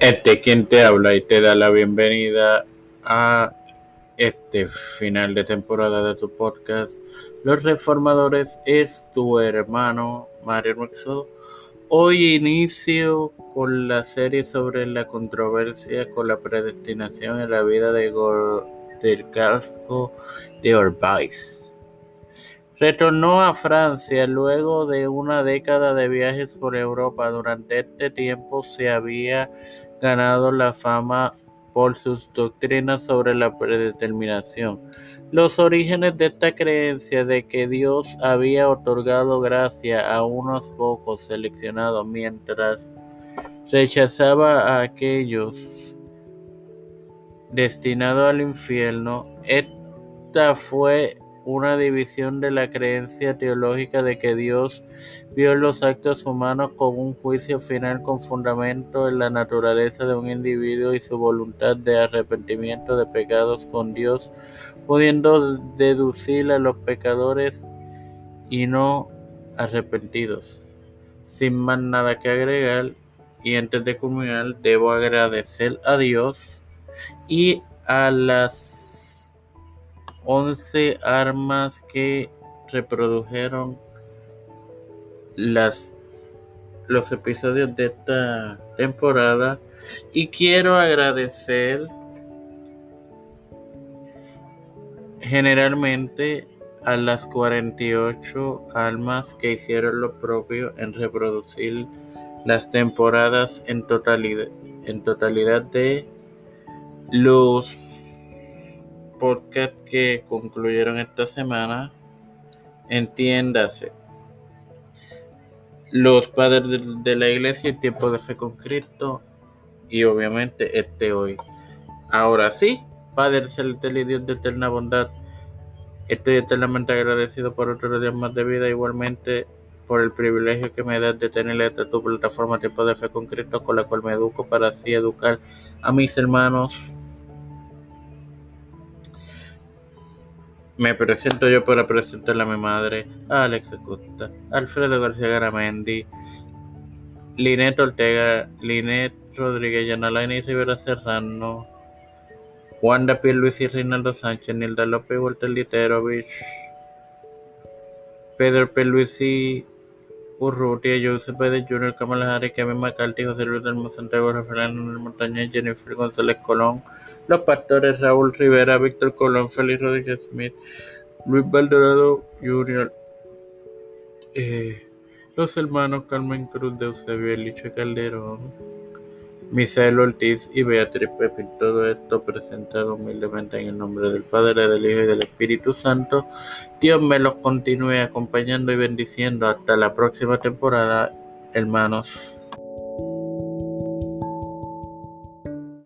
Este quien te habla y te da la bienvenida a este final de temporada de tu podcast. Los Reformadores es tu hermano Mario Mexo. Hoy inicio con la serie sobre la controversia con la predestinación en la vida de del casco de Orbais. Retornó a Francia luego de una década de viajes por Europa. Durante este tiempo se había ganado la fama por sus doctrinas sobre la predeterminación. Los orígenes de esta creencia de que Dios había otorgado gracia a unos pocos seleccionados mientras rechazaba a aquellos destinados al infierno, esta fue una división de la creencia teológica de que Dios vio los actos humanos como un juicio final con fundamento en la naturaleza de un individuo y su voluntad de arrepentimiento de pecados con Dios, pudiendo deducir a los pecadores y no arrepentidos. Sin más nada que agregar, y antes de culminar, debo agradecer a Dios y a las 11 armas que reprodujeron las, los episodios de esta temporada. Y quiero agradecer generalmente a las 48 almas que hicieron lo propio en reproducir las temporadas en totalidad, en totalidad de los podcast que concluyeron esta semana, entiéndase, los padres de, la iglesia, el tiempo de fe con Cristo y obviamente este hoy. Ahora sí, Padre celestial y Dios de eterna bondad, estoy eternamente agradecido por otros días más de vida, igualmente por el privilegio que me das de tener esta tu plataforma Tiempo de Fe con Cristo, con la cual me educo para así educar a mis hermanos Me presento yo para presentarle a mi madre, a Alex Acosta, Alfredo García Garamendi, Linet Ortega, Linet Rodríguez, Yanalaini Rivera Serrano, Wanda Luis y Reinaldo Sánchez, Nilda López, Walter Literovich, Pedro y Urrutia, Joseph Pérez Jr., Kamala Harris, Kevin McCarthy, José Luis del Santiago, Rafael Montaña, Jennifer González Colón, los pastores Raúl Rivera, Víctor Colón, Félix Rodríguez Smith, Luis Valdorado Jr., eh, los hermanos Carmen Cruz de Eusebio Eliche Calderón, Misael Ortiz y Beatriz Pepín. Todo esto presentado humildemente en el nombre del Padre, del Hijo y del Espíritu Santo. Dios me los continúe acompañando y bendiciendo hasta la próxima temporada, hermanos.